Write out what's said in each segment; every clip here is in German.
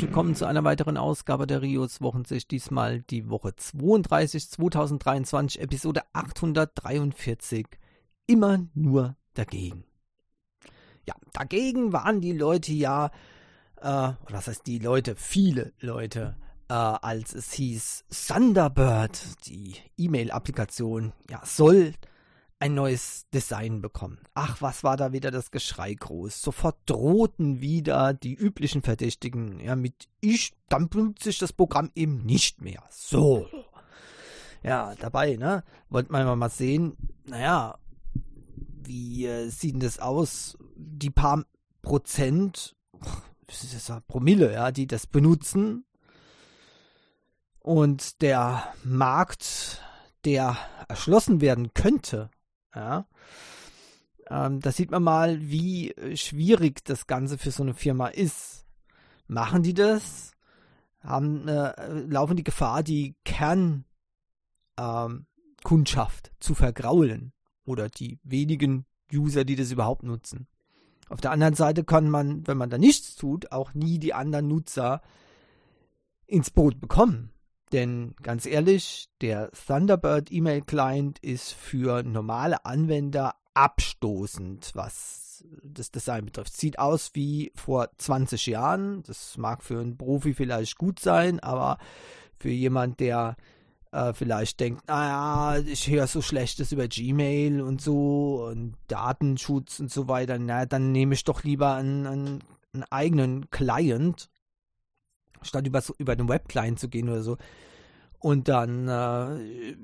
herzlich willkommen zu einer weiteren Ausgabe der Rios Wochensicht. Diesmal die Woche 32 2023, Episode 843. Immer nur dagegen. Ja, dagegen waren die Leute ja, äh, was heißt die Leute, viele Leute, äh, als es hieß, Thunderbird, die E-Mail-Applikation, ja, soll ein neues Design bekommen. Ach, was war da wieder das Geschrei groß. Sofort drohten wieder die üblichen Verdächtigen, ja, mit ich, dann benutze ich das Programm eben nicht mehr. So. Ja, dabei, ne, wollte man mal sehen, naja, wie äh, sieht denn das aus? Die paar Prozent, das ist ja Promille, ja, die das benutzen. Und der Markt, der erschlossen werden könnte, ja. Ähm, da sieht man mal, wie äh, schwierig das Ganze für so eine Firma ist. Machen die das? Haben, äh, laufen die Gefahr, die Kernkundschaft ähm, zu vergraulen oder die wenigen User, die das überhaupt nutzen. Auf der anderen Seite kann man, wenn man da nichts tut, auch nie die anderen Nutzer ins Boot bekommen. Denn ganz ehrlich, der Thunderbird E-Mail Client ist für normale Anwender abstoßend, was das Design betrifft. Sieht aus wie vor 20 Jahren. Das mag für einen Profi vielleicht gut sein, aber für jemand, der äh, vielleicht denkt, naja, ich höre so Schlechtes über Gmail und so und Datenschutz und so weiter, na, dann nehme ich doch lieber einen, einen, einen eigenen Client statt über, über den Web-Client zu gehen oder so. Und dann äh,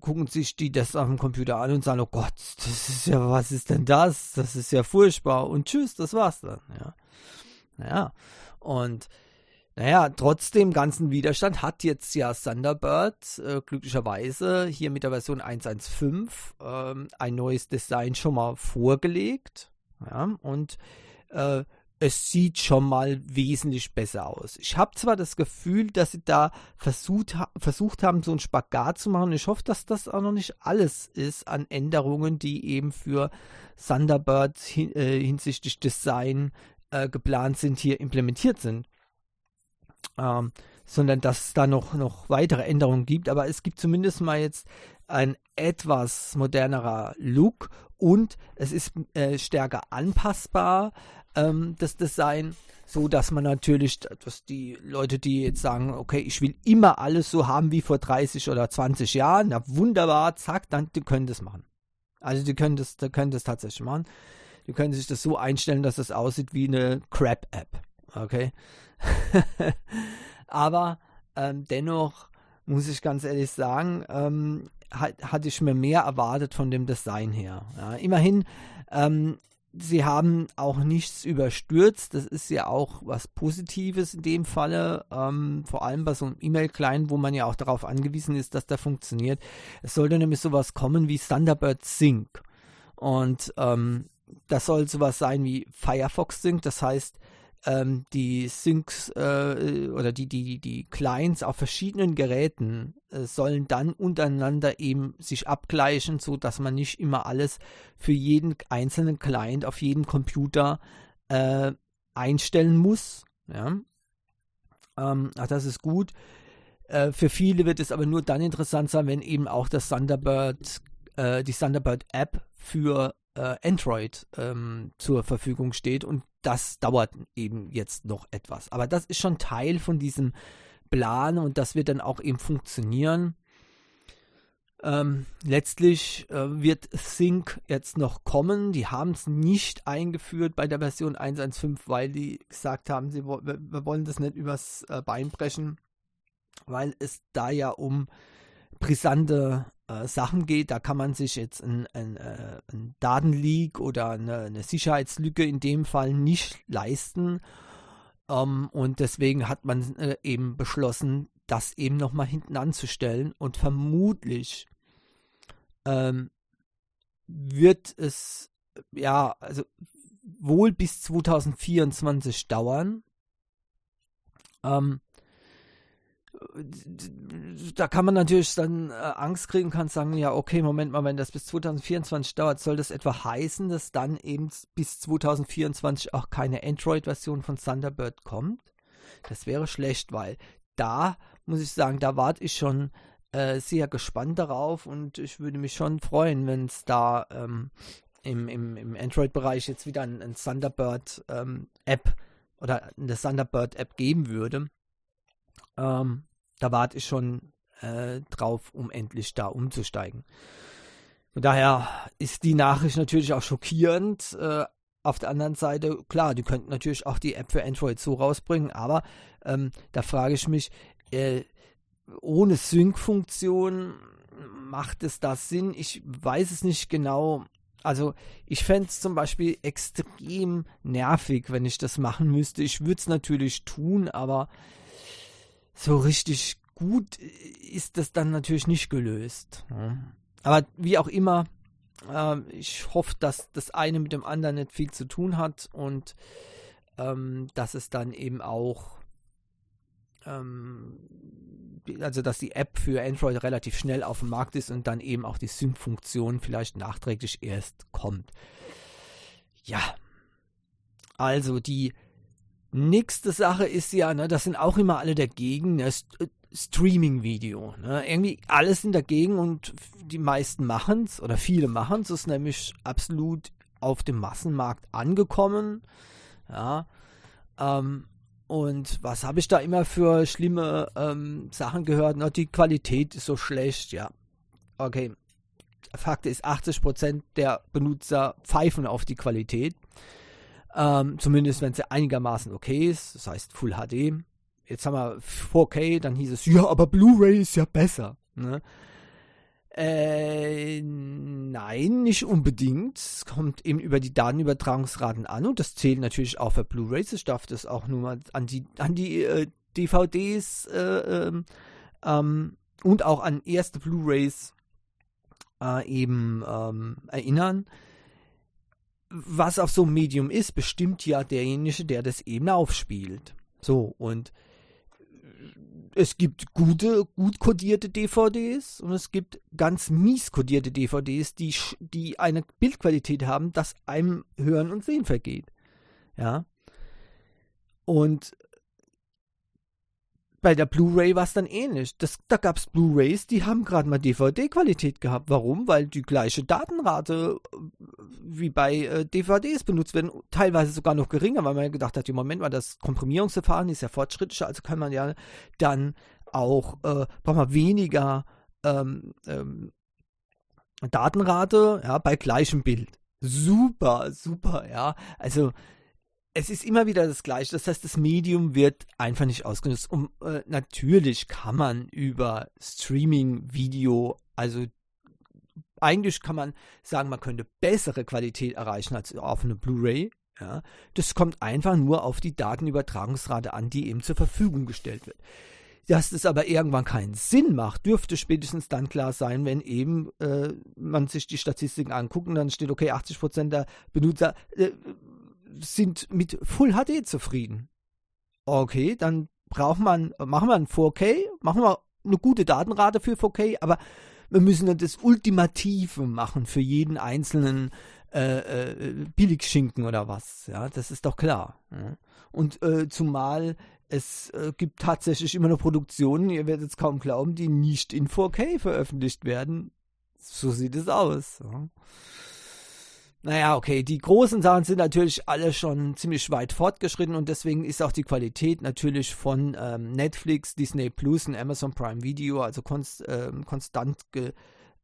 gucken sich die das auf dem Computer an und sagen, oh Gott, das ist ja, was ist denn das? Das ist ja furchtbar. Und tschüss, das war's dann. Ja. Naja. Und naja, trotz dem ganzen Widerstand hat jetzt ja Thunderbird äh, glücklicherweise hier mit der Version 1.1.5 ähm, ein neues Design schon mal vorgelegt. Ja, und äh, es sieht schon mal wesentlich besser aus. Ich habe zwar das Gefühl, dass sie da versucht, versucht haben, so einen Spagat zu machen. Ich hoffe, dass das auch noch nicht alles ist an Änderungen, die eben für Thunderbird hin, äh, hinsichtlich Design äh, geplant sind, hier implementiert sind. Ähm, sondern dass es da noch, noch weitere Änderungen gibt. Aber es gibt zumindest mal jetzt ein etwas modernerer Look und es ist äh, stärker anpassbar ähm, das Design, so dass man natürlich, dass die Leute, die jetzt sagen, okay, ich will immer alles so haben wie vor 30 oder 20 Jahren, na wunderbar, zack, dann die können das machen. Also die können das, die können das tatsächlich machen. Die können sich das so einstellen, dass es das aussieht wie eine Crap-App. Okay. Aber ähm, dennoch muss ich ganz ehrlich sagen, ähm, hat, hatte ich mir mehr erwartet von dem Design her. Ja, immerhin ähm, sie haben auch nichts überstürzt. Das ist ja auch was Positives in dem Falle. Ähm, vor allem bei so einem E-Mail-Client, wo man ja auch darauf angewiesen ist, dass der funktioniert. Es sollte nämlich sowas kommen wie Thunderbird Sync. Und ähm, das soll sowas sein wie Firefox Sync. Das heißt, ähm, die Syncs äh, oder die, die, die Clients auf verschiedenen Geräten äh, sollen dann untereinander eben sich abgleichen, so dass man nicht immer alles für jeden einzelnen Client auf jedem Computer äh, einstellen muss. Ja? Ähm, ach, das ist gut. Äh, für viele wird es aber nur dann interessant sein, wenn eben auch das Thunderbird, äh, die Thunderbird App für äh, Android ähm, zur Verfügung steht und das dauert eben jetzt noch etwas. Aber das ist schon Teil von diesem Plan und das wird dann auch eben funktionieren. Ähm, letztlich äh, wird Sync jetzt noch kommen. Die haben es nicht eingeführt bei der Version 1.1.5, weil die gesagt haben, sie, wir, wollen das nicht übers äh, Bein brechen, weil es da ja um brisante äh, Sachen geht. Da kann man sich jetzt ein, ein, äh, ein Datenleak oder eine, eine, Sicherheitslücke in dem Fall nicht leisten. Ähm, und deswegen hat man äh, eben beschlossen, das eben nochmal hinten anzustellen. Und vermutlich ähm, wird es ja, also wohl bis 2024 dauern. Ähm, da kann man natürlich dann äh, Angst kriegen, kann sagen, ja, okay, Moment mal, wenn das bis 2024 dauert, soll das etwa heißen, dass dann eben bis 2024 auch keine Android-Version von Thunderbird kommt? Das wäre schlecht, weil da muss ich sagen, da warte ich schon äh, sehr gespannt darauf und ich würde mich schon freuen, wenn es da ähm, im, im, im Android-Bereich jetzt wieder ein, ein Thunderbird-App ähm, oder eine Thunderbird-App geben würde. Ähm, da warte ich schon äh, drauf, um endlich da umzusteigen. Von daher ist die Nachricht natürlich auch schockierend. Äh, auf der anderen Seite, klar, die könnten natürlich auch die App für Android so rausbringen, aber ähm, da frage ich mich, äh, ohne Sync-Funktion macht es da Sinn? Ich weiß es nicht genau. Also ich fände es zum Beispiel extrem nervig, wenn ich das machen müsste. Ich würde es natürlich tun, aber so richtig gut ist das dann natürlich nicht gelöst. Aber wie auch immer, äh, ich hoffe, dass das eine mit dem anderen nicht viel zu tun hat und ähm, dass es dann eben auch, ähm, also dass die App für Android relativ schnell auf dem Markt ist und dann eben auch die Sync-Funktion vielleicht nachträglich erst kommt. Ja, also die Nächste Sache ist ja, ne, das sind auch immer alle dagegen, ne, äh, Streaming-Video. Ne? Irgendwie alle sind dagegen und die meisten machen es oder viele machen es, ist nämlich absolut auf dem Massenmarkt angekommen. Ja. Ähm, und was habe ich da immer für schlimme ähm, Sachen gehört? Na, die Qualität ist so schlecht, ja. Okay. Fakt ist, 80% der Benutzer pfeifen auf die Qualität. Ähm, zumindest wenn sie einigermaßen okay ist, das heißt Full HD. Jetzt haben wir 4K, dann hieß es, ja, aber Blu-ray ist ja besser. Ne? Äh, nein, nicht unbedingt. Es kommt eben über die Datenübertragungsraten an und das zählt natürlich auch für Blu-rays. Ich darf das auch nur mal an die, an die äh, DVDs äh, ähm, ähm, und auch an erste Blu-rays äh, eben ähm, erinnern was auf so einem Medium ist, bestimmt ja derjenige, der das eben aufspielt. So, und es gibt gute, gut kodierte DVDs und es gibt ganz mies kodierte DVDs, die, die eine Bildqualität haben, dass einem Hören und Sehen vergeht. Ja. Und bei der Blu-ray war es dann ähnlich. Das, da gab es Blu-rays, die haben gerade mal DVD-Qualität gehabt. Warum? Weil die gleiche Datenrate äh, wie bei äh, DVDs benutzt werden, teilweise sogar noch geringer, weil man gedacht hat, im Moment mal das Komprimierungsverfahren ist ja fortschrittlicher, also kann man ja dann auch, äh, braucht man weniger ähm, ähm, Datenrate, ja, bei gleichem Bild. Super, super, ja. Also es ist immer wieder das Gleiche. Das heißt, das Medium wird einfach nicht ausgenutzt. Und äh, natürlich kann man über Streaming-Video, also eigentlich kann man sagen, man könnte bessere Qualität erreichen als auf eine Blu-ray. Ja, das kommt einfach nur auf die Datenübertragungsrate an, die eben zur Verfügung gestellt wird. Dass das aber irgendwann keinen Sinn macht, dürfte spätestens dann klar sein, wenn eben äh, man sich die Statistiken anguckt und dann steht, okay, 80% der Benutzer äh, sind mit Full HD zufrieden. Okay, dann braucht man, machen wir ein 4K, machen wir eine gute Datenrate für 4K, aber wir müssen dann das Ultimative machen für jeden einzelnen äh, äh, Billigschinken oder was. Ja, das ist doch klar. Und äh, zumal es äh, gibt tatsächlich immer noch Produktionen, ihr werdet es kaum glauben, die nicht in 4K veröffentlicht werden. So sieht es aus. Ja. Naja, okay, die großen Sachen sind natürlich alle schon ziemlich weit fortgeschritten und deswegen ist auch die Qualität natürlich von ähm, Netflix, Disney Plus und Amazon Prime Video also konst, ähm, konstant ge,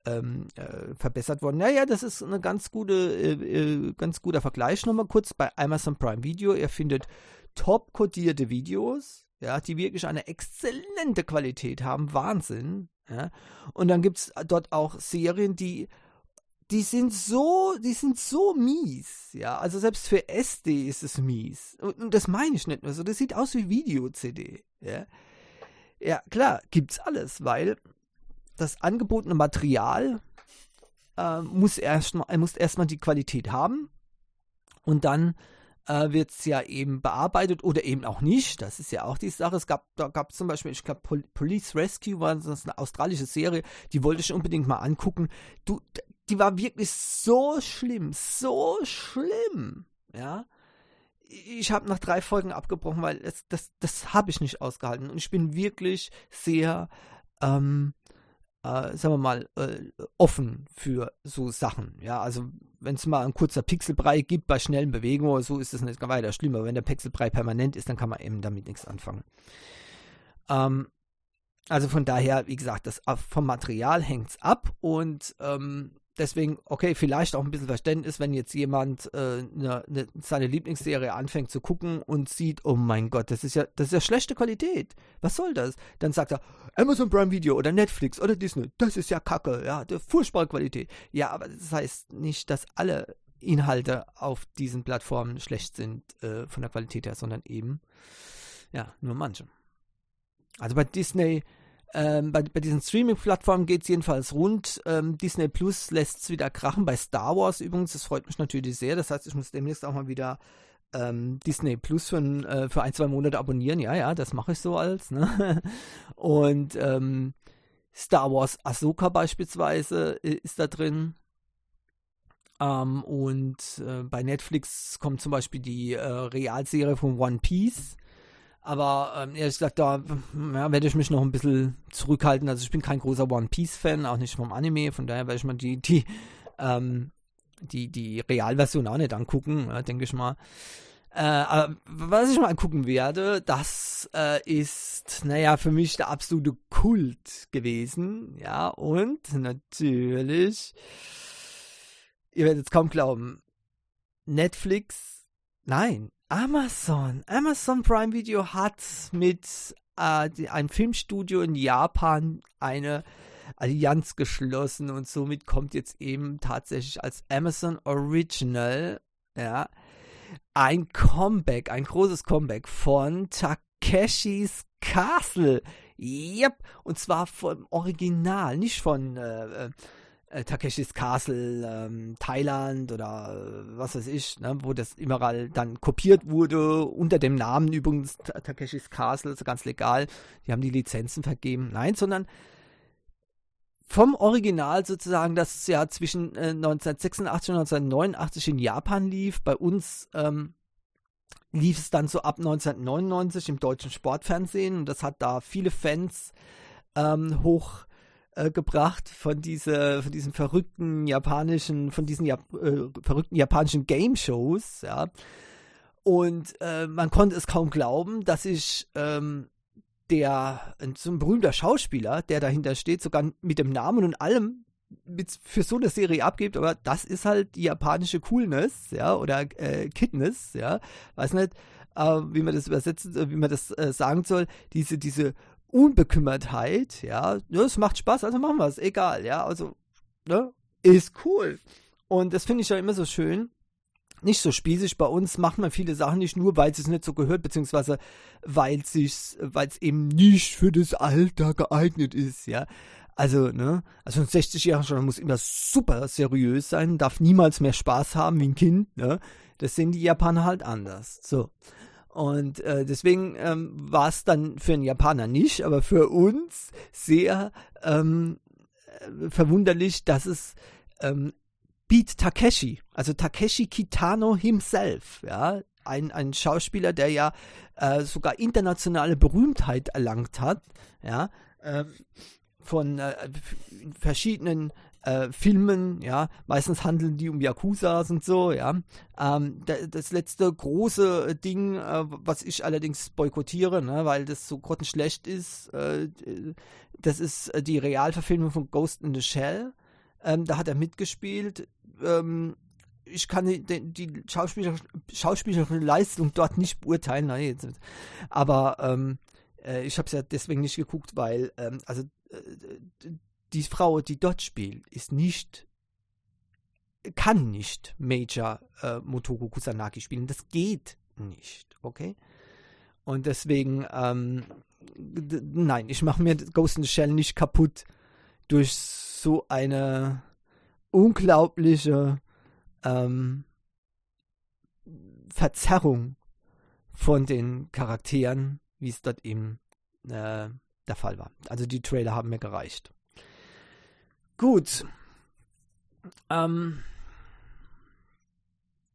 ähm, äh, verbessert worden. Naja, das ist eine ganz gute, äh, äh, ganz guter Vergleich nochmal kurz bei Amazon Prime Video. Ihr findet top codierte Videos, ja, die wirklich eine exzellente Qualität haben. Wahnsinn. Ja. Und dann gibt es dort auch Serien, die die sind so, die sind so mies, ja. Also selbst für SD ist es mies. Und, das meine ich nicht nur so. Das sieht aus wie Video-CD, ja. Ja, klar, gibt's alles, weil das angebotene Material äh, muss erstmal muss erstmal die Qualität haben und dann äh, wird es ja eben bearbeitet oder eben auch nicht. Das ist ja auch die Sache. Es gab, da gab zum Beispiel, ich glaube, Pol Police Rescue war das eine australische Serie, die wollte ich unbedingt mal angucken. Du, die war wirklich so schlimm, so schlimm, ja. Ich habe nach drei Folgen abgebrochen, weil es, das, das habe ich nicht ausgehalten. Und ich bin wirklich sehr ähm, äh, sagen wir mal, äh, offen für so Sachen. Ja, also wenn es mal ein kurzer Pixelbrei gibt bei schnellen Bewegungen oder so, ist das nicht weiter schlimm. Aber wenn der Pixelbrei permanent ist, dann kann man eben damit nichts anfangen. Ähm, also von daher, wie gesagt, das vom Material hängt es ab und ähm, deswegen, okay, vielleicht auch ein bisschen Verständnis, wenn jetzt jemand äh, ne, ne, seine Lieblingsserie anfängt zu gucken und sieht, oh mein Gott, das ist ja, das ist ja schlechte Qualität. Was soll das? Dann sagt er, Amazon Prime Video oder Netflix oder Disney, das ist ja Kacke, ja, furchtbare Qualität. Ja, aber das heißt nicht, dass alle Inhalte auf diesen Plattformen schlecht sind äh, von der Qualität her, sondern eben, ja, nur manche. Also bei Disney ähm, bei, bei, diesen Streaming-Plattformen geht es jedenfalls rund. Ähm, Disney Plus lässt es wieder krachen. Bei Star Wars übrigens, das freut mich natürlich sehr. Das heißt, ich muss demnächst auch mal wieder ähm, Disney Plus für, äh, für, ein, zwei Monate abonnieren. Ja, ja, das mache ich so als. Ne? Und ähm, Star Wars Ahsoka beispielsweise äh, ist da drin. Ähm, und äh, bei Netflix kommt zum Beispiel die äh, Realserie von One Piece. Aber ähm, ehrlich gesagt, da ja, werde ich mich noch ein bisschen zurückhalten. Also ich bin kein großer One Piece-Fan, auch nicht vom Anime, von daher werde ich mal die, die, ähm, die, die Realversion auch nicht angucken, ja, denke ich mal. Äh, aber was ich mal angucken werde, das äh, ist, naja, für mich der absolute Kult gewesen. Ja, und natürlich, ihr werdet es kaum glauben, Netflix, nein, Amazon. Amazon Prime Video hat mit äh, einem Filmstudio in Japan eine Allianz geschlossen und somit kommt jetzt eben tatsächlich als Amazon Original ja, ein Comeback, ein großes Comeback von Takeshis Castle. Yep, und zwar vom Original, nicht von äh, äh Takeshis Castle, ähm, Thailand oder äh, was weiß ich, ne, wo das überall dann kopiert wurde, unter dem Namen übrigens Takeshis Castle, ist ganz legal. Die haben die Lizenzen vergeben. Nein, sondern vom Original sozusagen, das ja zwischen äh, 1986 und 1989 in Japan lief. Bei uns ähm, lief es dann so ab 1999 im deutschen Sportfernsehen und das hat da viele Fans ähm, hoch äh, gebracht von diese, von diesen verrückten japanischen, von diesen Jap äh, verrückten japanischen Game Shows, ja. Und äh, man konnte es kaum glauben, dass ich ähm, der, so ein berühmter Schauspieler, der dahinter steht, sogar mit dem Namen und allem mit, für so eine Serie abgibt, aber das ist halt die japanische Coolness, ja, oder äh, Kidness, ja, weiß nicht, äh, wie man das übersetzen, äh, wie man das äh, sagen soll, diese, diese Unbekümmertheit, ja, es macht Spaß, also machen wir es, egal, ja, also, ne, ist cool. Und das finde ich ja immer so schön. Nicht so spießig. Bei uns macht man viele Sachen nicht nur, weil es nicht so gehört, beziehungsweise weil es eben nicht für das Alter geeignet ist, ja. Also, ne, also ein 60-Jähriger schon muss immer super seriös sein, darf niemals mehr Spaß haben wie ein Kind, ne. Das sehen die Japaner halt anders. So. Und äh, deswegen ähm, war es dann für einen Japaner nicht, aber für uns sehr ähm, äh, verwunderlich, dass es ähm, Beat Takeshi, also Takeshi Kitano himself, ja, ein, ein Schauspieler, der ja äh, sogar internationale Berühmtheit erlangt hat, ja, äh, von äh, verschiedenen äh, Filmen, ja, meistens handeln die um Yakuzas und so, ja. Ähm, das letzte große Ding, äh, was ich allerdings boykottiere, ne, weil das so grottenschlecht ist, äh, das ist äh, die Realverfilmung von Ghost in the Shell. Ähm, da hat er mitgespielt. Ähm, ich kann die, die Schauspieler, schauspielerische Leistung dort nicht beurteilen, nein, aber ähm, äh, ich habe es ja deswegen nicht geguckt, weil ähm, also äh, die Frau, die dort spielt, ist nicht, kann nicht Major äh, Motoko Kusanagi spielen. Das geht nicht, okay? Und deswegen, ähm, nein, ich mache mir Ghost in the Shell nicht kaputt durch so eine unglaubliche ähm, Verzerrung von den Charakteren, wie es dort eben äh, der Fall war. Also die Trailer haben mir gereicht. Gut. Ähm,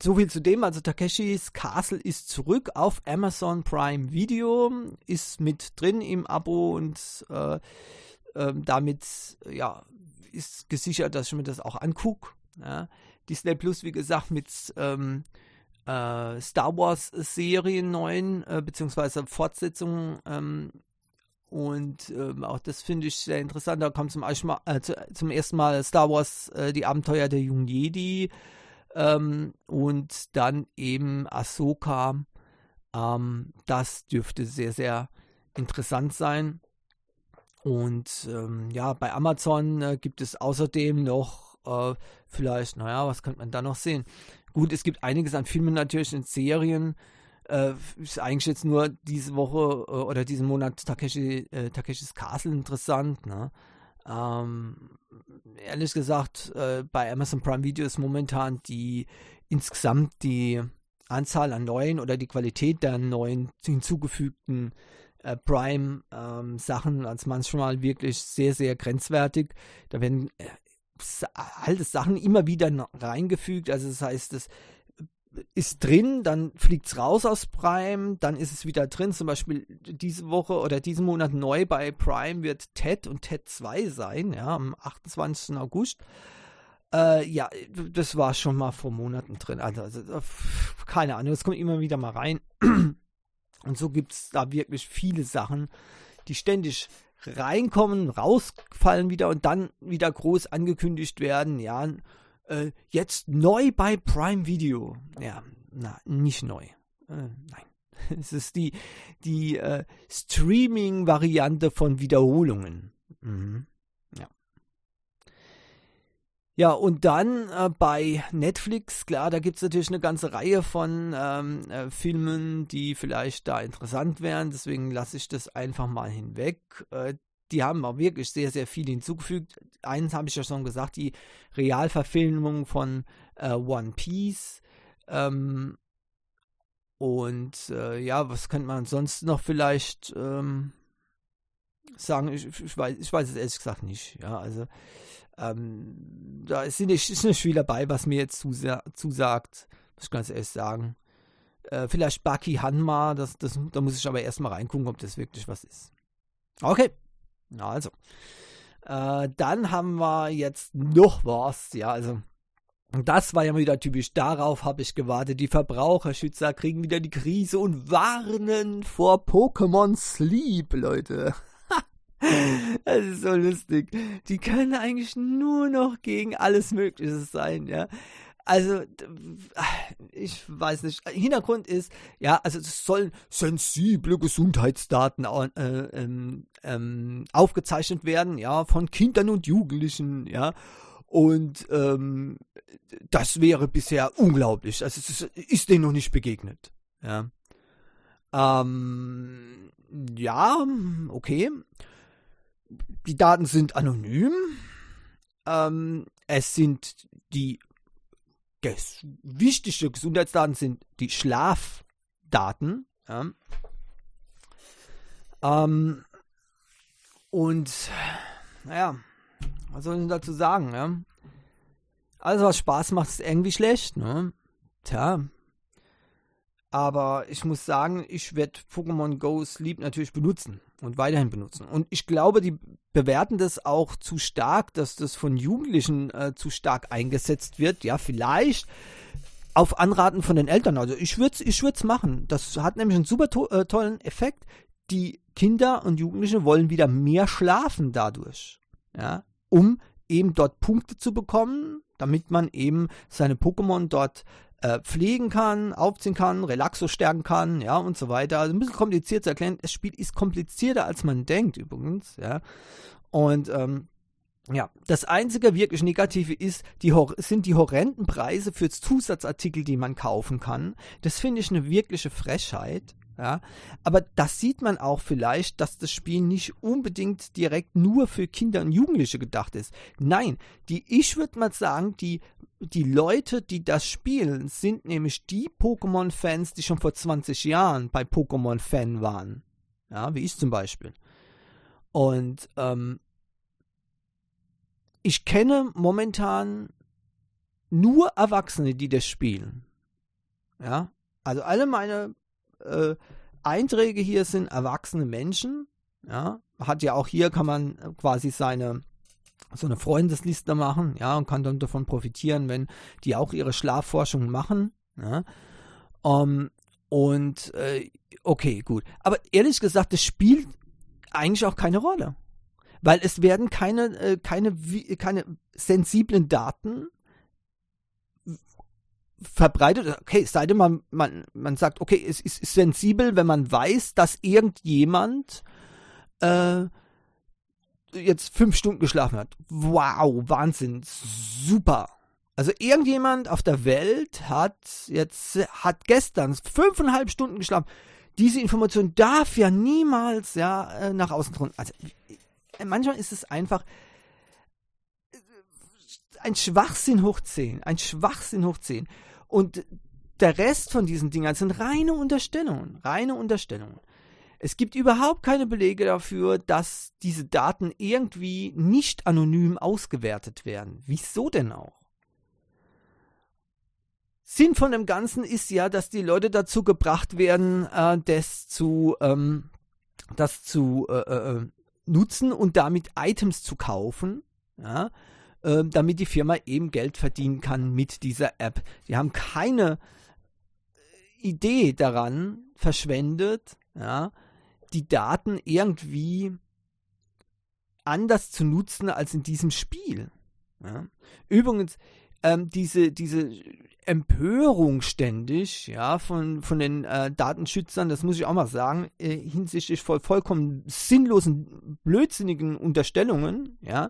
so viel zu dem. Also Takeshis Castle ist zurück auf Amazon Prime Video, ist mit drin im Abo und äh, äh, damit ja ist gesichert, dass ich mir das auch angucke. Ja. Disney Plus, wie gesagt, mit ähm, äh, Star Wars Serien neuen, äh, beziehungsweise Fortsetzungen. Ähm, und ähm, auch das finde ich sehr interessant. Da kommt zum, mal, äh, zu, zum ersten Mal Star Wars, äh, die Abenteuer der jungen Jedi. Ähm, und dann eben Ahsoka. Ähm, das dürfte sehr, sehr interessant sein. Und ähm, ja, bei Amazon äh, gibt es außerdem noch äh, vielleicht, naja, was könnte man da noch sehen? Gut, es gibt einiges an Filmen natürlich und Serien. Äh, ist eigentlich jetzt nur diese Woche äh, oder diesen Monat Takeshi, äh, Takeshis Castle interessant. Ne? Ähm, ehrlich gesagt, äh, bei Amazon Prime Video ist momentan die insgesamt die Anzahl an neuen oder die Qualität der neuen hinzugefügten äh, Prime-Sachen ähm, als manchmal wirklich sehr, sehr grenzwertig. Da werden äh, alte Sachen immer wieder reingefügt. Also das heißt, es ist drin, dann fliegt es raus aus Prime, dann ist es wieder drin. Zum Beispiel diese Woche oder diesen Monat neu bei Prime wird TED und TED 2 sein, ja, am 28. August. Äh, ja, das war schon mal vor Monaten drin. Also, also keine Ahnung, es kommt immer wieder mal rein. Und so gibt es da wirklich viele Sachen, die ständig reinkommen, rausfallen wieder und dann wieder groß angekündigt werden. Ja, äh, jetzt neu bei Prime Video. Ja, na, nicht neu. Äh, nein. Es ist die, die äh, Streaming-Variante von Wiederholungen. Mhm. Ja, und dann äh, bei Netflix, klar, da gibt es natürlich eine ganze Reihe von ähm, äh, Filmen, die vielleicht da interessant wären. Deswegen lasse ich das einfach mal hinweg. Äh, die haben auch wirklich sehr, sehr viel hinzugefügt. Eins habe ich ja schon gesagt, die Realverfilmung von äh, One Piece. Ähm, und äh, ja, was könnte man sonst noch vielleicht ähm, sagen? Ich, ich, weiß, ich weiß es ehrlich gesagt nicht. Ja, also ähm, da ist nicht, ist nicht viel dabei, was mir jetzt zusagt, muss ich ganz ehrlich sagen. Äh, vielleicht Baki Hanma, das, das, da muss ich aber erstmal reingucken, ob das wirklich was ist. Okay, also. Äh, dann haben wir jetzt noch was, ja, also. Das war ja wieder typisch. Darauf habe ich gewartet. Die Verbraucherschützer kriegen wieder die Krise und warnen vor Pokémon Sleep, Leute. Das ist so lustig. Die können eigentlich nur noch gegen alles Mögliche sein, ja. Also, ich weiß nicht. Hintergrund ist, ja, also es sollen sensible Gesundheitsdaten äh, ähm, ähm, aufgezeichnet werden, ja, von Kindern und Jugendlichen, ja. Und ähm, das wäre bisher unglaublich. Also es ist, ist denen noch nicht begegnet, ja. Ähm, ja, okay. Die Daten sind anonym. Ähm, es sind die ges wichtigsten Gesundheitsdaten sind die Schlafdaten. Ja. Ähm, und naja, was soll ich dazu sagen? Ja? Alles, was Spaß macht, ist irgendwie schlecht. Ne? Tja. Aber ich muss sagen, ich werde Pokémon Go Sleep natürlich benutzen und weiterhin benutzen. Und ich glaube, die bewerten das auch zu stark, dass das von Jugendlichen äh, zu stark eingesetzt wird. Ja, vielleicht auf Anraten von den Eltern. Also ich würde es ich machen. Das hat nämlich einen super to äh, tollen Effekt. Die Kinder und Jugendliche wollen wieder mehr schlafen dadurch. Ja, um eben dort Punkte zu bekommen, damit man eben seine Pokémon dort äh, pflegen kann, aufziehen kann, Relaxo stärken kann, ja, und so weiter. Also ein bisschen kompliziert zu erklären. Das Spiel ist komplizierter, als man denkt, übrigens, ja. Und, ähm, ja, das einzige wirklich Negative ist, die, sind die horrenden Preise für Zusatzartikel, die man kaufen kann. Das finde ich eine wirkliche Frechheit. Ja, aber das sieht man auch vielleicht, dass das Spiel nicht unbedingt direkt nur für Kinder und Jugendliche gedacht ist. Nein, die, ich würde mal sagen, die, die Leute, die das spielen, sind nämlich die Pokémon-Fans, die schon vor 20 Jahren bei Pokémon-Fan waren. Ja, wie ich zum Beispiel. Und ähm, ich kenne momentan nur Erwachsene, die das spielen. Ja, also alle meine äh, Einträge hier sind erwachsene Menschen. Ja, hat ja auch hier kann man quasi seine so eine Freundesliste machen, ja, und kann dann davon profitieren, wenn die auch ihre Schlafforschung machen. Ja. Um, ähm, und äh, okay, gut. Aber ehrlich gesagt, das spielt eigentlich auch keine Rolle. Weil es werden keine, äh, keine, keine sensiblen Daten verbreitet, okay, es sei denn, man, man, man sagt, okay, es ist sensibel, wenn man weiß, dass irgendjemand äh, jetzt fünf Stunden geschlafen hat. Wow, Wahnsinn, super. Also irgendjemand auf der Welt hat jetzt, hat gestern fünfeinhalb Stunden geschlafen. Diese Information darf ja niemals ja äh, nach außen kommen. Also manchmal ist es einfach, ein Schwachsinn hoch 10. Ein Schwachsinn hoch 10. Und der Rest von diesen Dingern sind reine Unterstellungen. Reine Unterstellungen. Es gibt überhaupt keine Belege dafür, dass diese Daten irgendwie nicht anonym ausgewertet werden. Wieso denn auch? Sinn von dem Ganzen ist ja, dass die Leute dazu gebracht werden, äh, das zu, ähm, das zu äh, äh, äh nutzen und damit Items zu kaufen. Ja, ähm, damit die Firma eben Geld verdienen kann mit dieser App. Die haben keine äh, Idee daran verschwendet, ja, die Daten irgendwie anders zu nutzen als in diesem Spiel. Ja. Übrigens, ähm, diese, diese Empörung ständig, ja, von, von den äh, Datenschützern, das muss ich auch mal sagen, äh, hinsichtlich voll, vollkommen sinnlosen, blödsinnigen Unterstellungen, ja,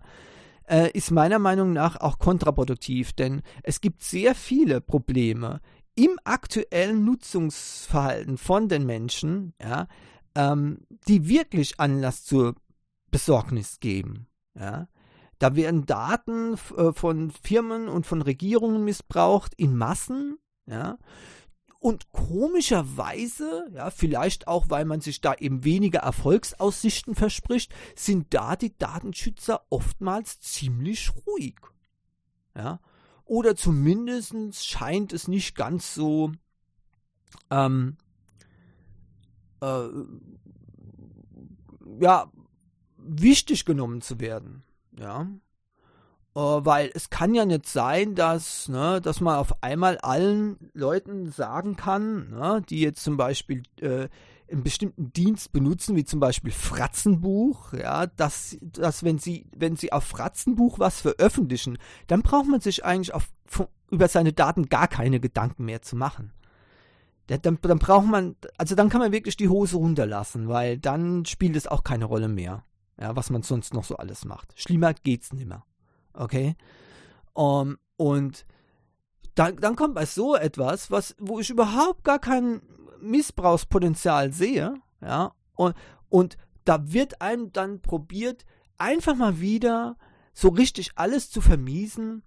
äh, ist meiner Meinung nach auch kontraproduktiv, denn es gibt sehr viele Probleme im aktuellen Nutzungsverhalten von den Menschen, ja, ähm, die wirklich Anlass zur Besorgnis geben. Ja. Da werden Daten äh, von Firmen und von Regierungen missbraucht in Massen. Ja. Und komischerweise, ja, vielleicht auch, weil man sich da eben weniger Erfolgsaussichten verspricht, sind da die Datenschützer oftmals ziemlich ruhig. Ja. Oder zumindest scheint es nicht ganz so ähm, äh, ja, wichtig genommen zu werden. Ja. Äh, weil es kann ja nicht sein, dass, ne, dass man auf einmal allen Leuten sagen kann, ne, die jetzt zum Beispiel äh, einen bestimmten Dienst benutzen, wie zum Beispiel Fratzenbuch, ja, dass, dass wenn sie, wenn sie auf Fratzenbuch was veröffentlichen, dann braucht man sich eigentlich auf, über seine Daten gar keine Gedanken mehr zu machen. Dann, dann braucht man, also dann kann man wirklich die Hose runterlassen, weil dann spielt es auch keine Rolle mehr, ja, was man sonst noch so alles macht. Schlimmer geht's nimmer. Okay? Um, ähm, und dann, dann kommt bei so etwas, was, wo ich überhaupt gar kein Missbrauchspotenzial sehe, ja, und, und da wird einem dann probiert, einfach mal wieder so richtig alles zu vermiesen.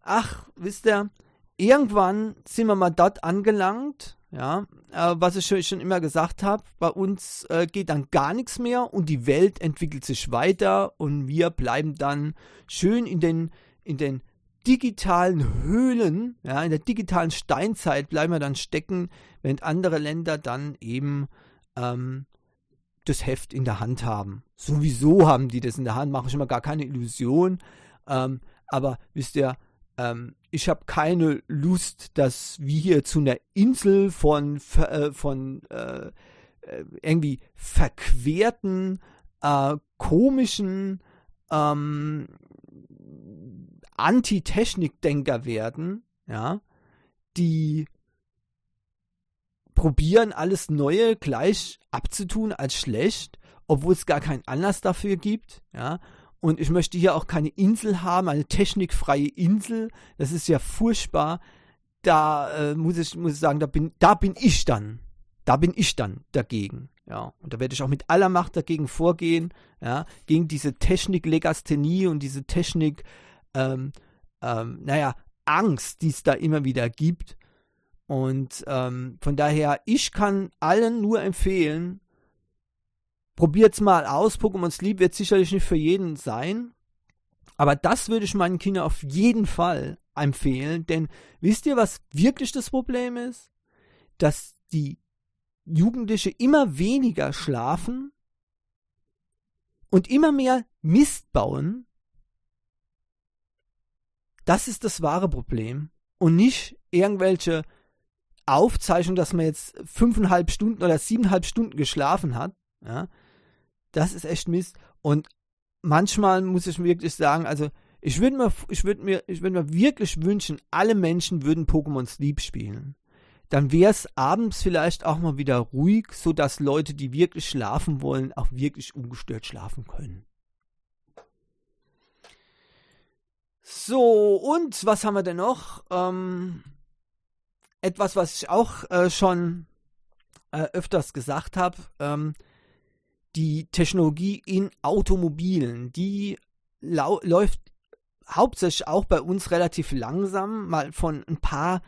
Ach, wisst ihr, irgendwann sind wir mal dort angelangt, ja, äh, was ich schon immer gesagt habe, bei uns äh, geht dann gar nichts mehr und die Welt entwickelt sich weiter und wir bleiben dann schön in den, in den digitalen Höhlen, ja, in der digitalen Steinzeit bleiben wir dann stecken, während andere Länder dann eben ähm, das Heft in der Hand haben. Sowieso haben die das in der Hand, mache ich immer gar keine Illusion. Ähm, aber wisst ihr, ähm, ich habe keine Lust, dass wir hier zu einer Insel von, äh, von äh, äh, irgendwie verquerten, äh, komischen ähm, Anti-Technik-Denker werden, ja, die probieren, alles Neue gleich abzutun als schlecht, obwohl es gar keinen Anlass dafür gibt, ja, und ich möchte hier auch keine Insel haben, eine technikfreie Insel. Das ist ja furchtbar. Da äh, muss, ich, muss sagen, da bin, da bin ich dann Da bin ich dann dagegen. Ja, und da werde ich auch mit aller Macht dagegen vorgehen, ja, gegen diese Technik-Legasthenie und diese Technik, ähm, ähm, naja, Angst, die es da immer wieder gibt. Und ähm, von daher, ich kann allen nur empfehlen, probiert's mal aus. Pokémon Sleep wird sicherlich nicht für jeden sein. Aber das würde ich meinen Kindern auf jeden Fall empfehlen. Denn wisst ihr, was wirklich das Problem ist? Dass die Jugendliche immer weniger schlafen und immer mehr Mist bauen. Das ist das wahre Problem. Und nicht irgendwelche Aufzeichnungen, dass man jetzt fünfeinhalb Stunden oder siebeneinhalb Stunden geschlafen hat. Ja, das ist echt Mist. Und manchmal muss ich wirklich sagen, also ich würde mir, ich mir, ich mir wirklich wünschen, alle Menschen würden Pokémon Sleep spielen. Dann wäre es abends vielleicht auch mal wieder ruhig, sodass Leute, die wirklich schlafen wollen, auch wirklich ungestört schlafen können. So, und was haben wir denn noch? Ähm, etwas, was ich auch äh, schon äh, öfters gesagt habe. Ähm, die Technologie in Automobilen, die läuft hauptsächlich auch bei uns relativ langsam, mal von ein paar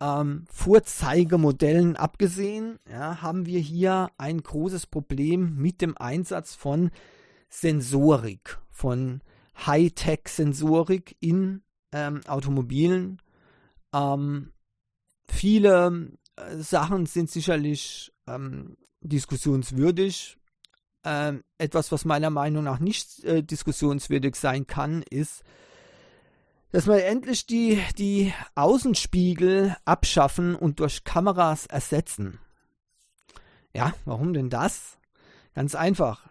ähm, Vorzeigemodellen abgesehen, ja, haben wir hier ein großes Problem mit dem Einsatz von Sensorik, von Hightech-Sensorik in ähm, Automobilen. Ähm, viele äh, Sachen sind sicherlich ähm, diskussionswürdig. Ähm, etwas, was meiner Meinung nach nicht äh, diskussionswürdig sein kann, ist, dass wir endlich die, die Außenspiegel abschaffen und durch Kameras ersetzen. Ja, warum denn das? Ganz einfach.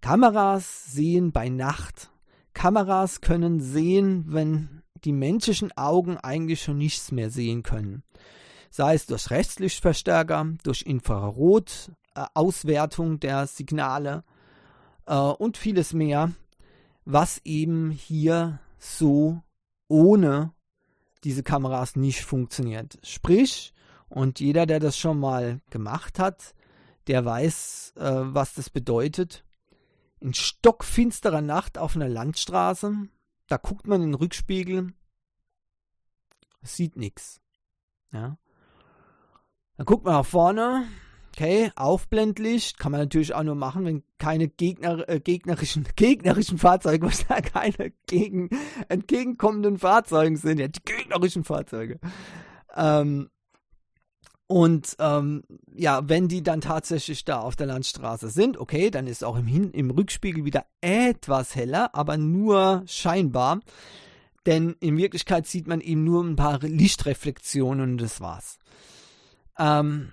Kameras sehen bei Nacht. Kameras können sehen, wenn die menschlichen Augen eigentlich schon nichts mehr sehen können. Sei es durch Rechtslichtverstärker, durch Infrarot, Auswertung der Signale äh, und vieles mehr, was eben hier so ohne diese Kameras nicht funktioniert. Sprich, und jeder, der das schon mal gemacht hat, der weiß, äh, was das bedeutet. In stockfinsterer Nacht auf einer Landstraße, da guckt man in den Rückspiegel, sieht nichts. Ja. Dann guckt man nach vorne, Okay, Aufblendlicht kann man natürlich auch nur machen, wenn keine Gegner, äh, gegnerischen, gegnerischen Fahrzeuge, was da keine gegen, entgegenkommenden Fahrzeuge sind, ja, die gegnerischen Fahrzeuge. Ähm, und ähm, ja, wenn die dann tatsächlich da auf der Landstraße sind, okay, dann ist auch im, Hin im Rückspiegel wieder etwas heller, aber nur scheinbar. Denn in Wirklichkeit sieht man eben nur ein paar Lichtreflexionen und das war's. Ähm,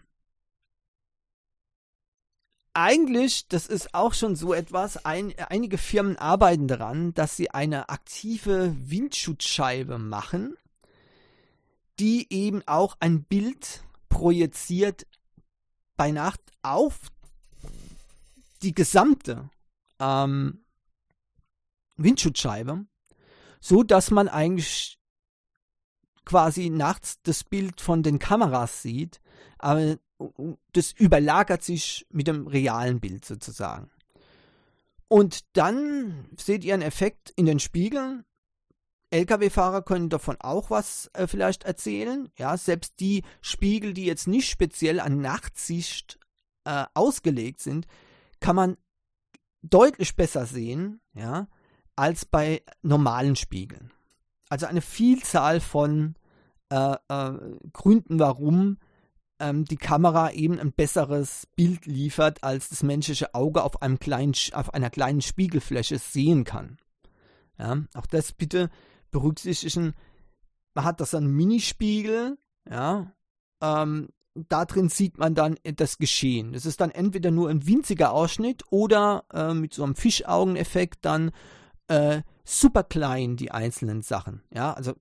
eigentlich, das ist auch schon so etwas, ein, einige Firmen arbeiten daran, dass sie eine aktive Windschutzscheibe machen, die eben auch ein Bild projiziert bei Nacht auf die gesamte ähm, Windschutzscheibe, so dass man eigentlich quasi nachts das Bild von den Kameras sieht, aber das überlagert sich mit dem realen Bild sozusagen. Und dann seht ihr einen Effekt in den Spiegeln. Lkw-Fahrer können davon auch was äh, vielleicht erzählen. Ja, selbst die Spiegel, die jetzt nicht speziell an Nachtsicht äh, ausgelegt sind, kann man deutlich besser sehen, ja, als bei normalen Spiegeln. Also eine Vielzahl von äh, äh Gründen, warum ähm, die Kamera eben ein besseres Bild liefert, als das menschliche Auge auf, einem kleinen, auf einer kleinen Spiegelfläche sehen kann. Ja, auch das bitte berücksichtigen. Man hat das einen Minispiegel, ja, ähm, da drin sieht man dann das Geschehen. Das ist dann entweder nur ein winziger Ausschnitt oder äh, mit so einem Fischaugeneffekt dann äh, super klein die einzelnen Sachen. Ja, also,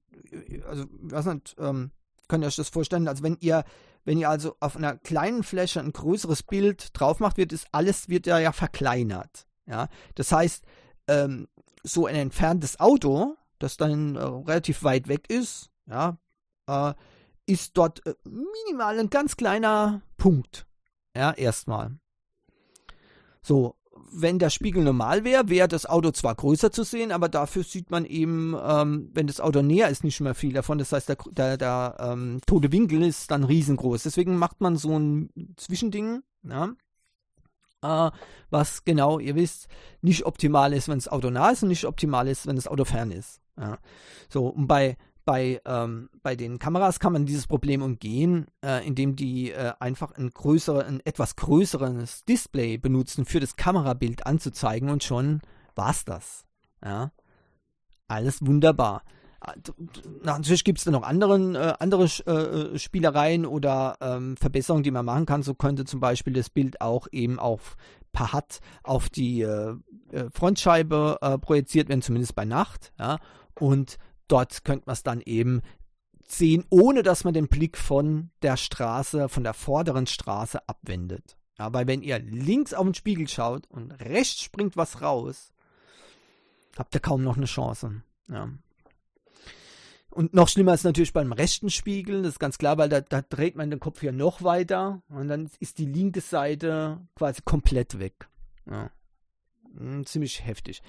also, was nicht, ähm, könnt ihr euch das vorstellen, als wenn ihr wenn ihr also auf einer kleinen Fläche ein größeres Bild drauf macht, wird es alles wird ja, ja verkleinert. Ja, das heißt, ähm, so ein entferntes Auto, das dann äh, relativ weit weg ist, ja, äh, ist dort äh, minimal ein ganz kleiner Punkt. Ja, erstmal. So, wenn der Spiegel normal wäre, wäre das Auto zwar größer zu sehen, aber dafür sieht man eben, ähm, wenn das Auto näher ist, nicht mehr viel davon. Das heißt, der, der, der ähm, tote Winkel ist dann riesengroß. Deswegen macht man so ein Zwischending, ja, äh, was genau, ihr wisst, nicht optimal ist, wenn das Auto nah ist und nicht optimal ist, wenn das Auto fern ist. Ja. So, und bei bei, ähm, bei den Kameras kann man dieses Problem umgehen, äh, indem die äh, einfach ein, größere, ein etwas größeres Display benutzen, für das Kamerabild anzuzeigen und schon war es das. Ja. Alles wunderbar. Ah, natürlich gibt es da noch anderen, äh, andere äh, Spielereien oder ähm, Verbesserungen, die man machen kann. So könnte zum Beispiel das Bild auch eben auf HUD auf die äh, äh, Frontscheibe projiziert werden, zumindest bei Nacht. Ja. Und dort könnte man es dann eben sehen, ohne dass man den Blick von der Straße, von der vorderen Straße abwendet. Ja, weil wenn ihr links auf den Spiegel schaut und rechts springt was raus, habt ihr kaum noch eine Chance. Ja. Und noch schlimmer ist natürlich beim rechten Spiegel, das ist ganz klar, weil da, da dreht man den Kopf hier noch weiter und dann ist die linke Seite quasi komplett weg. Ja. Hm, ziemlich heftig.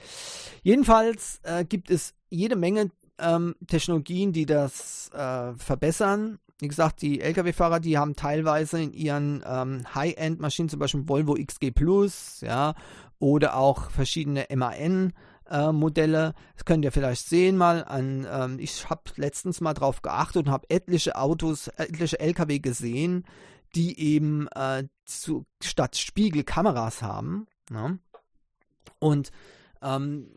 Jedenfalls äh, gibt es jede Menge ähm, Technologien, die das äh, verbessern. Wie gesagt, die Lkw-Fahrer, die haben teilweise in ihren ähm, High-End-Maschinen, zum Beispiel Volvo XG Plus, ja, oder auch verschiedene MAN, äh, Modelle. Das könnt ihr vielleicht sehen mal an, ähm, ich habe letztens mal drauf geachtet und habe etliche Autos, etliche LKW gesehen, die eben äh, zu, statt Spiegel Kameras haben. Ne? Und ähm,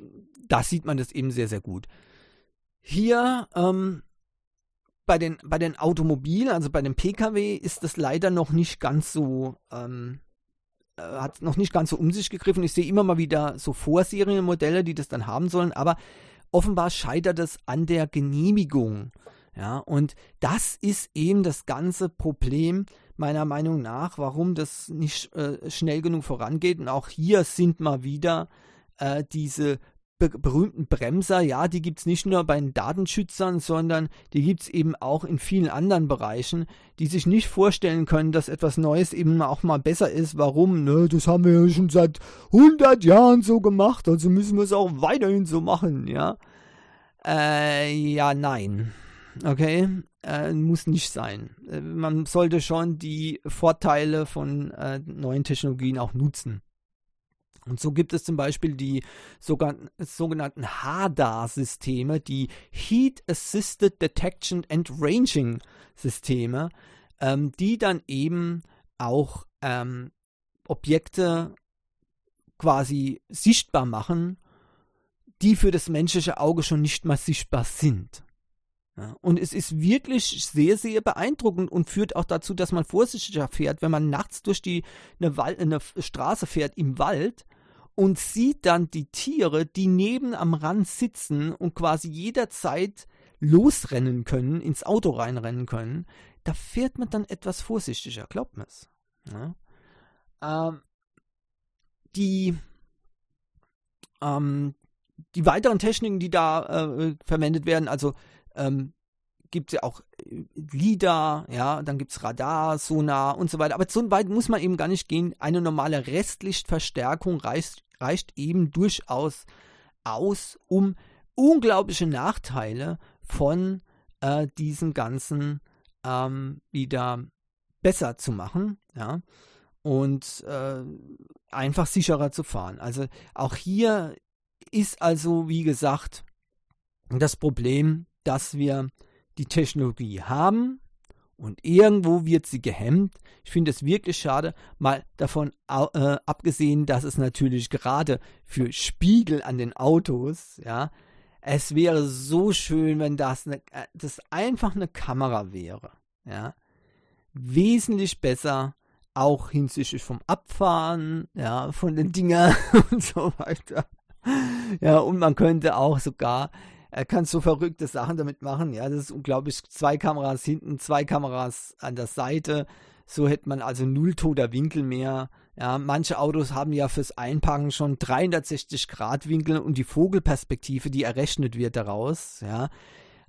da sieht man das eben sehr, sehr gut. Hier ähm, bei den, bei den Automobilen, also bei den Pkw, ist das leider noch nicht ganz so, ähm, äh, hat noch nicht ganz so um sich gegriffen. Ich sehe immer mal wieder so Vorserienmodelle, die das dann haben sollen, aber offenbar scheitert es an der Genehmigung. Ja, und das ist eben das ganze Problem meiner Meinung nach, warum das nicht äh, schnell genug vorangeht. Und auch hier sind mal wieder äh, diese berühmten Bremser, ja, die gibt es nicht nur bei den Datenschützern, sondern die gibt es eben auch in vielen anderen Bereichen, die sich nicht vorstellen können, dass etwas Neues eben auch mal besser ist. Warum? Ne, das haben wir ja schon seit 100 Jahren so gemacht, also müssen wir es auch weiterhin so machen, ja. Äh, ja, nein. Okay, äh, muss nicht sein. Äh, man sollte schon die Vorteile von äh, neuen Technologien auch nutzen. Und so gibt es zum Beispiel die sogenannten HADA-Systeme, die Heat Assisted Detection and Ranging Systeme, ähm, die dann eben auch ähm, Objekte quasi sichtbar machen, die für das menschliche Auge schon nicht mal sichtbar sind. Ja, und es ist wirklich sehr, sehr beeindruckend und führt auch dazu, dass man vorsichtiger fährt, wenn man nachts durch die, eine, Wald, eine Straße fährt im Wald und sieht dann die Tiere, die neben am Rand sitzen und quasi jederzeit losrennen können, ins Auto reinrennen können. Da fährt man dann etwas vorsichtiger, glaubt mir es. Ja. Ähm, die, ähm, die weiteren Techniken, die da äh, verwendet werden, also ähm, gibt es ja auch äh, LIDAR, ja, dann gibt es Radar, Sonar und so weiter. Aber so weit muss man eben gar nicht gehen. Eine normale Restlichtverstärkung reicht, reicht eben durchaus aus, um unglaubliche Nachteile von äh, diesen ganzen ähm, wieder besser zu machen, ja, und äh, einfach sicherer zu fahren. Also auch hier ist also, wie gesagt, das Problem, dass wir die Technologie haben und irgendwo wird sie gehemmt. Ich finde es wirklich schade, mal davon äh, abgesehen, dass es natürlich gerade für Spiegel an den Autos, ja, es wäre so schön, wenn das, eine, äh, das einfach eine Kamera wäre, ja, wesentlich besser, auch hinsichtlich vom Abfahren, ja, von den Dingern und so weiter. Ja, und man könnte auch sogar er kann so verrückte Sachen damit machen. Ja, das ist unglaublich. Zwei Kameras hinten, zwei Kameras an der Seite. So hätte man also null toter Winkel mehr. Ja, manche Autos haben ja fürs Einparken schon 360 Grad Winkel und die Vogelperspektive, die errechnet wird daraus. Ja,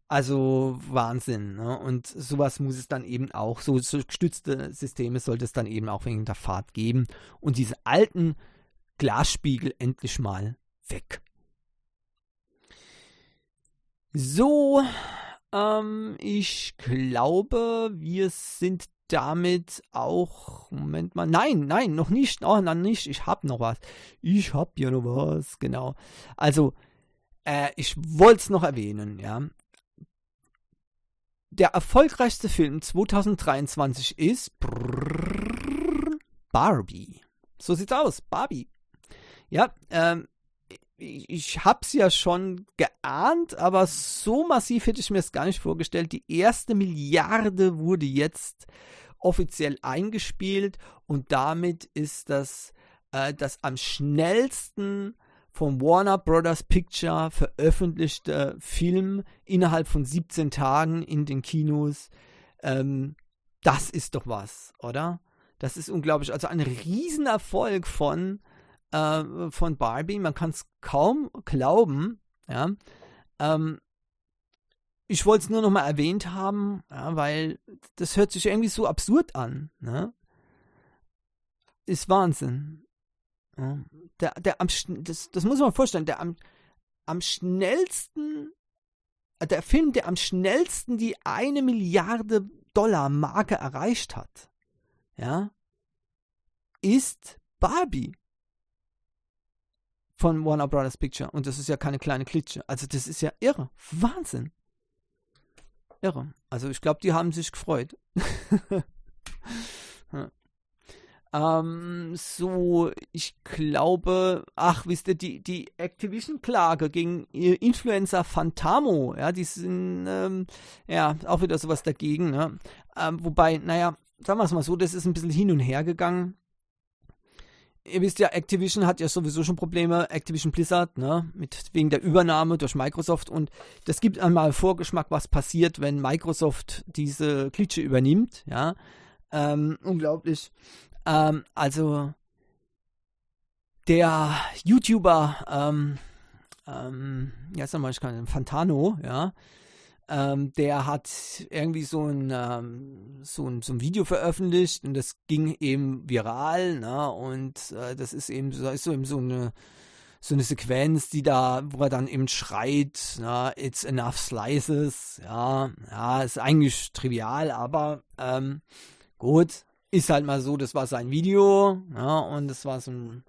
Also Wahnsinn. Ne? Und sowas muss es dann eben auch, so gestützte Systeme sollte es dann eben auch wegen der Fahrt geben. Und diese alten Glasspiegel endlich mal weg. So, ähm, ich glaube, wir sind damit auch. Moment mal. Nein, nein, noch nicht. Oh, nein, nicht. Ich hab noch was. Ich hab ja noch was. Genau. Also, äh, ich wollte noch erwähnen, ja. Der erfolgreichste Film 2023 ist Barbie. So sieht's aus. Barbie. Ja, ähm, ich, ich hab's ja schon geahnt, aber so massiv hätte ich mir es gar nicht vorgestellt. Die erste Milliarde wurde jetzt offiziell eingespielt und damit ist das äh, das am schnellsten von Warner Brothers Picture veröffentlichte Film innerhalb von 17 Tagen in den Kinos. Ähm, das ist doch was, oder? Das ist unglaublich. Also ein Riesenerfolg von, äh, von Barbie. Man kann es kaum glauben. Ja. Ähm, ich wollte es nur noch mal erwähnt haben, ja, weil das hört sich irgendwie so absurd an. Ne? Ist Wahnsinn. Ja. Der, der am, das, das muss man vorstellen, der am, am schnellsten, äh, der Film, der am schnellsten die eine Milliarde Dollar Marke erreicht hat, ja, ist Barbie von Warner Brothers Picture. Und das ist ja keine kleine Klitsche. Also das ist ja irre. Wahnsinn. Irre. Also ich glaube, die haben sich gefreut. ähm, so, ich glaube, ach, wisst ihr, die, die Activision-Klage gegen Influencer Fantamo, ja, die sind, ähm, ja, auch wieder sowas dagegen, ne? Ähm, wobei, naja, sagen wir es mal so, das ist ein bisschen hin und her gegangen ihr wisst ja, Activision hat ja sowieso schon Probleme, Activision Blizzard, ne, mit, wegen der Übernahme durch Microsoft und das gibt einmal Vorgeschmack, was passiert, wenn Microsoft diese Klitsche übernimmt, ja. Ähm, unglaublich. Ähm, also, der YouTuber, ähm, ähm, ja, sag mal, ich kann, Fantano, ja, ähm, der hat irgendwie so ein, ähm, so, ein, so ein Video veröffentlicht und das ging eben viral, ne? Und äh, das ist eben so, ist so, eben so eine so eine Sequenz, die da, wo er dann eben schreit, na, it's enough slices, ja, ja, ist eigentlich trivial, aber ähm, gut, ist halt mal so, das war sein Video, ja, und das war so ein,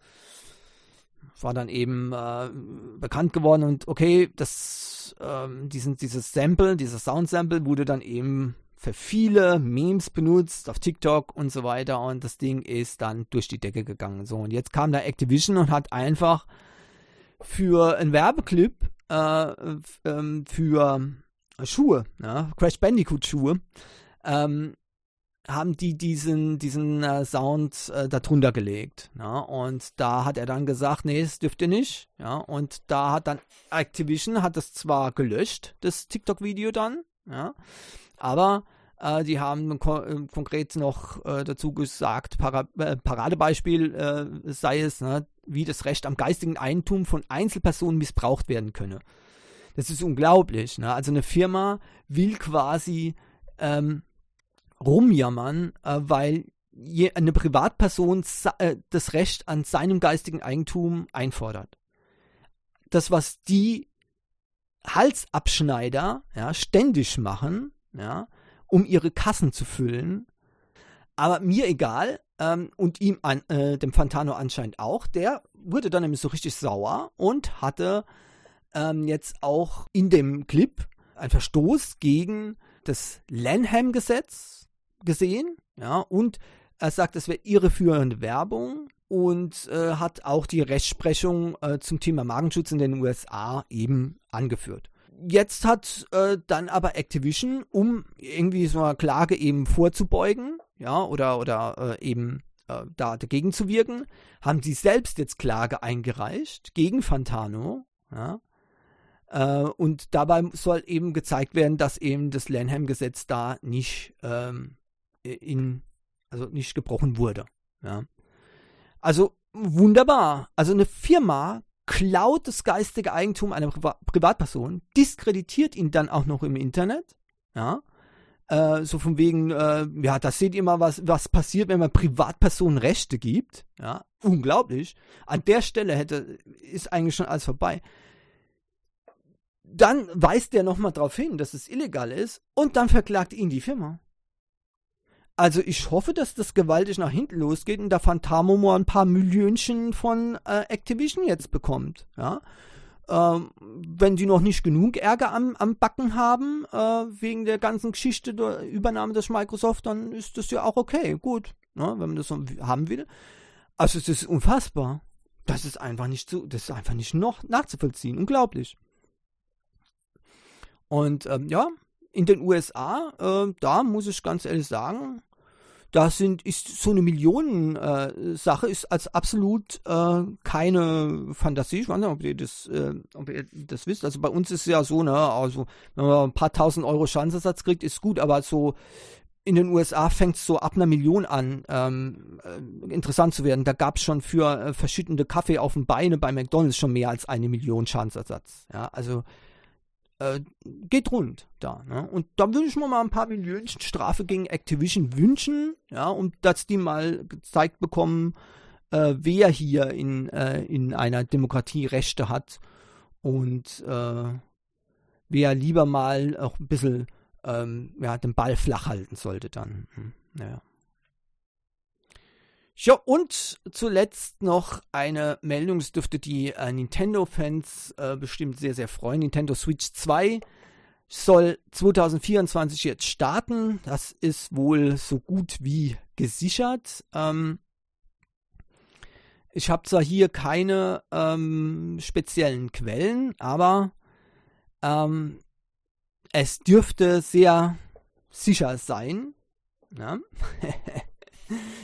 war dann eben äh, bekannt geworden und okay, das ähm, diesen, dieses Sample, dieses Sound-Sample wurde dann eben für viele Memes benutzt auf TikTok und so weiter und das Ding ist dann durch die Decke gegangen. So, und jetzt kam da Activision und hat einfach für einen Werbeclip äh, ähm, für Schuhe, ja, Crash Bandicoot Schuhe, ähm, haben die diesen, diesen äh, Sound äh, darunter gelegt. Ja? Und da hat er dann gesagt, nee, das dürft ihr nicht. Ja? Und da hat dann Activision hat das zwar gelöscht, das TikTok-Video dann, ja, aber äh, die haben ko äh, konkret noch äh, dazu gesagt, Para äh, Paradebeispiel äh, sei es, ne, wie das Recht am geistigen Eigentum von Einzelpersonen missbraucht werden könne. Das ist unglaublich. Ne? Also eine Firma will quasi ähm, rumjammern, äh, weil eine Privatperson äh, das Recht an seinem geistigen Eigentum einfordert. Das, was die Halsabschneider ja, ständig machen, ja, um ihre Kassen zu füllen, aber mir egal, ähm, und ihm, an, äh, dem Fantano anscheinend auch, der wurde dann nämlich so richtig sauer und hatte ähm, jetzt auch in dem Clip einen Verstoß gegen das Lanham-Gesetz, gesehen, ja, und er sagt, es wäre irreführende Werbung und äh, hat auch die Rechtsprechung äh, zum Thema Magenschutz in den USA eben angeführt. Jetzt hat äh, dann aber Activision, um irgendwie so einer Klage eben vorzubeugen, ja, oder, oder äh, eben äh, da dagegen zu wirken, haben sie selbst jetzt Klage eingereicht gegen Fantano, ja, äh, und dabei soll eben gezeigt werden, dass eben das Lanham-Gesetz da nicht ähm, in, also nicht gebrochen wurde. Ja. Also wunderbar. Also eine Firma klaut das geistige Eigentum einer Priva Privatperson, diskreditiert ihn dann auch noch im Internet, ja, äh, so von wegen, äh, ja, da seht ihr mal, was, was passiert, wenn man Privatpersonen Rechte gibt, ja, unglaublich. An der Stelle hätte, ist eigentlich schon alles vorbei. Dann weist der nochmal darauf hin, dass es illegal ist und dann verklagt ihn die Firma. Also ich hoffe, dass das gewaltig nach hinten losgeht und da Phantamo mal ein paar Millionchen von äh, Activision jetzt bekommt. Ja? Ähm, wenn die noch nicht genug Ärger am, am Backen haben, äh, wegen der ganzen Geschichte der Übernahme durch Microsoft, dann ist das ja auch okay, gut, ne? wenn man das so haben will. Also es ist unfassbar. Das ist einfach nicht zu, das ist einfach nicht noch nachzuvollziehen. Unglaublich. Und ähm, ja, in den USA, äh, da muss ich ganz ehrlich sagen, da sind, ist so eine Millionen-Sache, äh, ist als absolut äh, keine Fantasie. Ich weiß nicht, ob ihr, das, äh, ob ihr das wisst. Also bei uns ist es ja so, ne, also wenn man ein paar tausend Euro Schadensersatz kriegt, ist gut, aber so in den USA fängt es so ab einer Million an, ähm, äh, interessant zu werden. Da gab es schon für äh, verschüttende Kaffee auf dem Beine bei McDonalds schon mehr als eine Million Schadensersatz. Ja, also äh, geht rund da. Ne? Und da würde ich mir mal ein paar Millionen Strafe gegen Activision wünschen, ja, und dass die mal gezeigt bekommen, äh, wer hier in, äh, in einer Demokratie Rechte hat und äh, wer lieber mal auch ein bisschen ähm, ja, den Ball flach halten sollte dann. Hm, naja. Ja, und zuletzt noch eine Meldung, das dürfte die äh, Nintendo-Fans äh, bestimmt sehr, sehr freuen. Nintendo Switch 2 soll 2024 jetzt starten. Das ist wohl so gut wie gesichert. Ähm, ich habe zwar hier keine ähm, speziellen Quellen, aber ähm, es dürfte sehr sicher sein.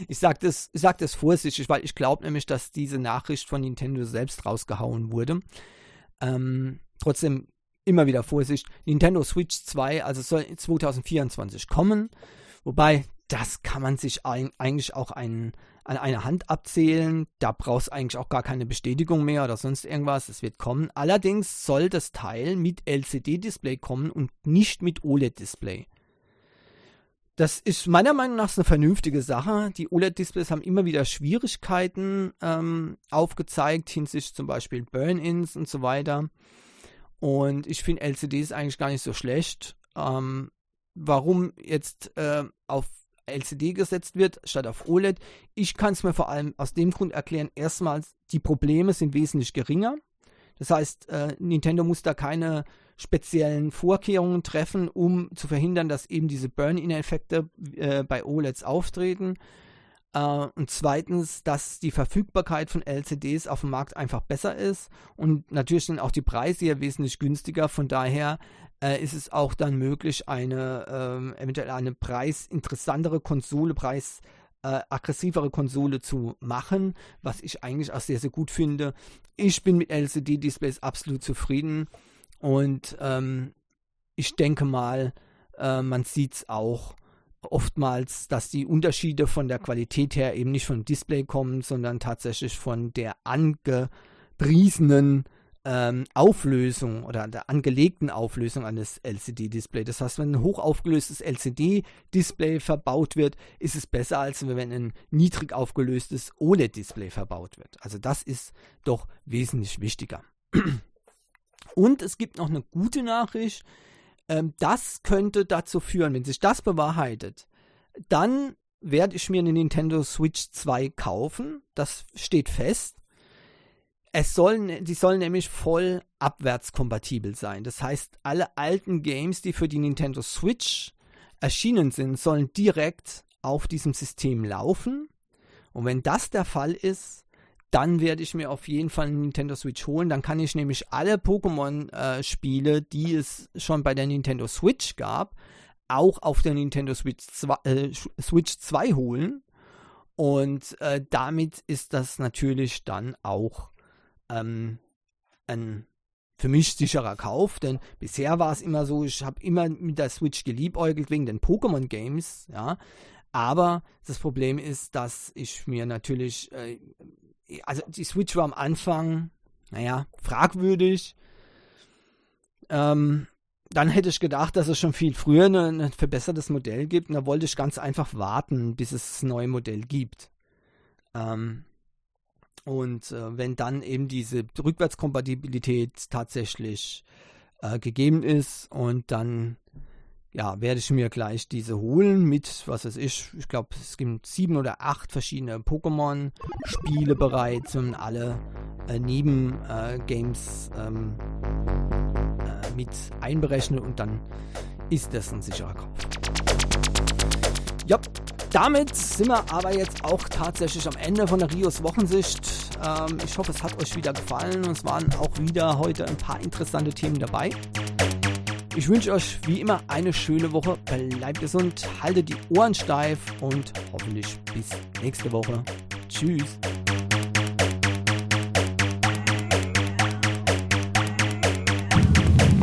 Ich sage das, sag das vorsichtig, weil ich glaube nämlich, dass diese Nachricht von Nintendo selbst rausgehauen wurde. Ähm, trotzdem immer wieder Vorsicht. Nintendo Switch 2, also soll 2024 kommen. Wobei, das kann man sich ein, eigentlich auch ein, an einer Hand abzählen. Da brauchst du eigentlich auch gar keine Bestätigung mehr oder sonst irgendwas. Es wird kommen. Allerdings soll das Teil mit LCD-Display kommen und nicht mit OLED-Display. Das ist meiner Meinung nach eine vernünftige Sache. Die OLED-Displays haben immer wieder Schwierigkeiten ähm, aufgezeigt, hinsichtlich zum Beispiel Burn-Ins und so weiter. Und ich finde LCDs eigentlich gar nicht so schlecht. Ähm, warum jetzt äh, auf LCD gesetzt wird statt auf OLED? Ich kann es mir vor allem aus dem Grund erklären. Erstmals, die Probleme sind wesentlich geringer. Das heißt, äh, Nintendo muss da keine speziellen Vorkehrungen treffen, um zu verhindern, dass eben diese Burn-in-Effekte äh, bei OLEDs auftreten. Äh, und zweitens, dass die Verfügbarkeit von LCDs auf dem Markt einfach besser ist. Und natürlich sind auch die Preise hier wesentlich günstiger. Von daher äh, ist es auch dann möglich, eine ähm, eventuell eine preisinteressantere Konsole, preis äh, aggressivere Konsole zu machen, was ich eigentlich auch sehr, sehr gut finde. Ich bin mit LCD-Displays absolut zufrieden. Und ähm, ich denke mal, äh, man sieht es auch oftmals, dass die Unterschiede von der Qualität her eben nicht vom Display kommen, sondern tatsächlich von der angepriesenen ähm, Auflösung oder der angelegten Auflösung eines LCD-Displays. Das heißt, wenn ein hochaufgelöstes LCD-Display verbaut wird, ist es besser, als wenn ein niedrig aufgelöstes OLED-Display verbaut wird. Also das ist doch wesentlich wichtiger. Und es gibt noch eine gute Nachricht. Ähm, das könnte dazu führen, wenn sich das bewahrheitet, dann werde ich mir eine Nintendo Switch 2 kaufen. Das steht fest. Es soll, die sollen nämlich voll abwärtskompatibel sein. Das heißt, alle alten Games, die für die Nintendo Switch erschienen sind, sollen direkt auf diesem System laufen. Und wenn das der Fall ist, dann werde ich mir auf jeden Fall eine Nintendo Switch holen. Dann kann ich nämlich alle Pokémon-Spiele, äh, die es schon bei der Nintendo Switch gab, auch auf der Nintendo Switch 2, äh, Switch 2 holen. Und äh, damit ist das natürlich dann auch ähm, ein für mich sicherer Kauf, denn bisher war es immer so, ich habe immer mit der Switch geliebäugelt wegen den Pokémon Games, ja. Aber das Problem ist, dass ich mir natürlich äh, also die Switch war am Anfang naja, fragwürdig. Ähm, dann hätte ich gedacht, dass es schon viel früher ein, ein verbessertes Modell gibt. Und da wollte ich ganz einfach warten, bis es das neue Modell gibt. Ähm, und äh, wenn dann eben diese Rückwärtskompatibilität tatsächlich äh, gegeben ist und dann ja, werde ich mir gleich diese holen mit, was weiß ich, ich glaube, es gibt sieben oder acht verschiedene Pokémon-Spiele bereits und alle äh, Neben-Games äh, ähm, äh, mit einberechnet und dann ist das ein sicherer Kauf. Ja, damit sind wir aber jetzt auch tatsächlich am Ende von der Rios Wochensicht. Ähm, ich hoffe, es hat euch wieder gefallen und es waren auch wieder heute ein paar interessante Themen dabei. Ich wünsche euch wie immer eine schöne Woche. Bleibt gesund, haltet die Ohren steif und hoffentlich bis nächste Woche. Tschüss.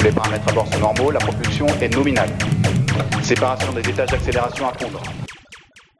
Les paramètres à bord sont normaux, la propulsion est nominale. Séparation des étages d'accélération à fondre.